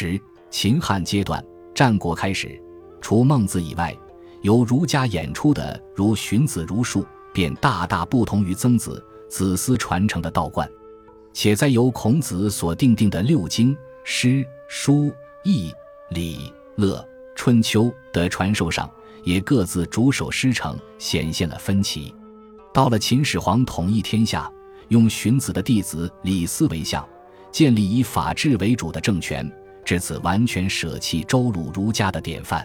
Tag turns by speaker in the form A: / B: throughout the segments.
A: 十秦汉阶段，战国开始，除孟子以外，由儒家演出的如荀子儒术，便大大不同于曾子子思传承的道观，且在由孔子所定定的六经、诗、书、易、礼、乐、春秋的传授上，也各自主守师承，显现了分歧。到了秦始皇统一天下，用荀子的弟子李斯为相，建立以法治为主的政权，至此完全舍弃周鲁儒家的典范。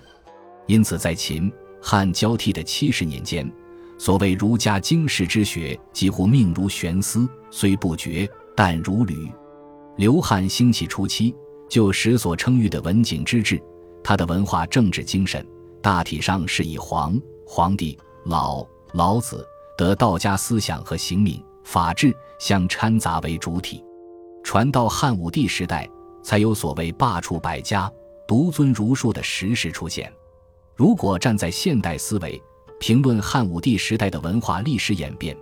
A: 因此，在秦汉交替的七十年间，所谓儒家经世之学几乎命如悬丝，虽不绝，但如履。刘汉兴起初期，就时所称誉的文景之治，他的文化政治精神大体上是以皇、皇帝、老、老子。得道家思想和刑名法治相掺杂为主体，传到汉武帝时代，才有所谓罢黜百家、独尊儒术的实事出现。如果站在现代思维评论汉武帝时代的文化历史演变，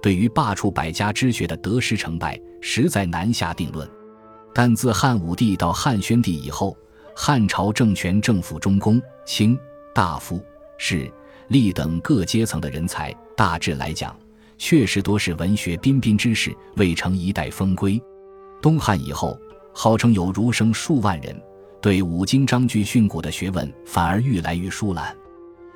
A: 对于罢黜百家之学的得失成败，实在难下定论。但自汉武帝到汉宣帝以后，汉朝政权政府中宫、卿、大夫、士。吏等各阶层的人才，大致来讲，确实多是文学彬彬之士，未成一代风规。东汉以后，号称有儒生数万人，对五经章句训诂的学问反而愈来愈疏懒。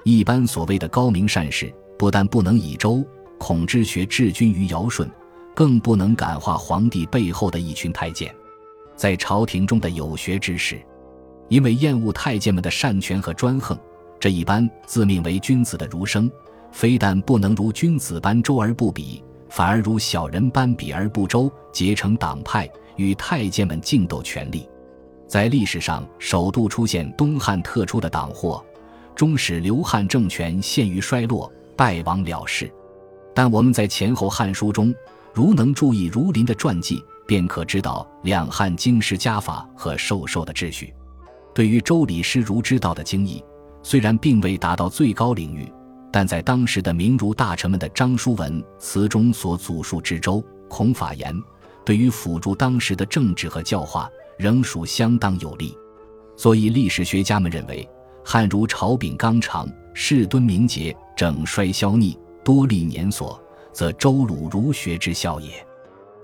A: 一般所谓的高明善士，不但不能以周孔之学治君于尧舜，更不能感化皇帝背后的一群太监。在朝廷中的有学之士，因为厌恶太监们的擅权和专横。这一般自命为君子的儒生，非但不能如君子般周而不比，反而如小人般比而不周，结成党派，与太监们竞斗权力。在历史上首度出现东汉特出的党祸，终使刘汉政权陷于衰落，败亡了事。但我们在前后汉书中，如能注意儒林的传记，便可知道两汉经世家法和授受的秩序。对于周礼师儒之道的经义。虽然并未达到最高领域，但在当时的名儒大臣们的章书文词中所祖述之周孔法言，对于辅助当时的政治和教化仍属相当有利。所以历史学家们认为，汉儒朝秉纲常，士敦明节，整衰消逆，多历年所，则周鲁儒学之效也。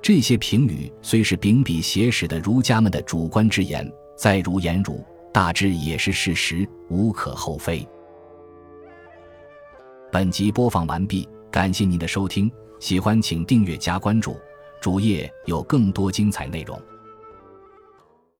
A: 这些评语虽是秉笔写史的儒家们的主观之言，在如言儒。大致也是事实，无可厚非。本集播放完毕，感谢您的收听，喜欢请订阅加关注，主页有更多精彩内容。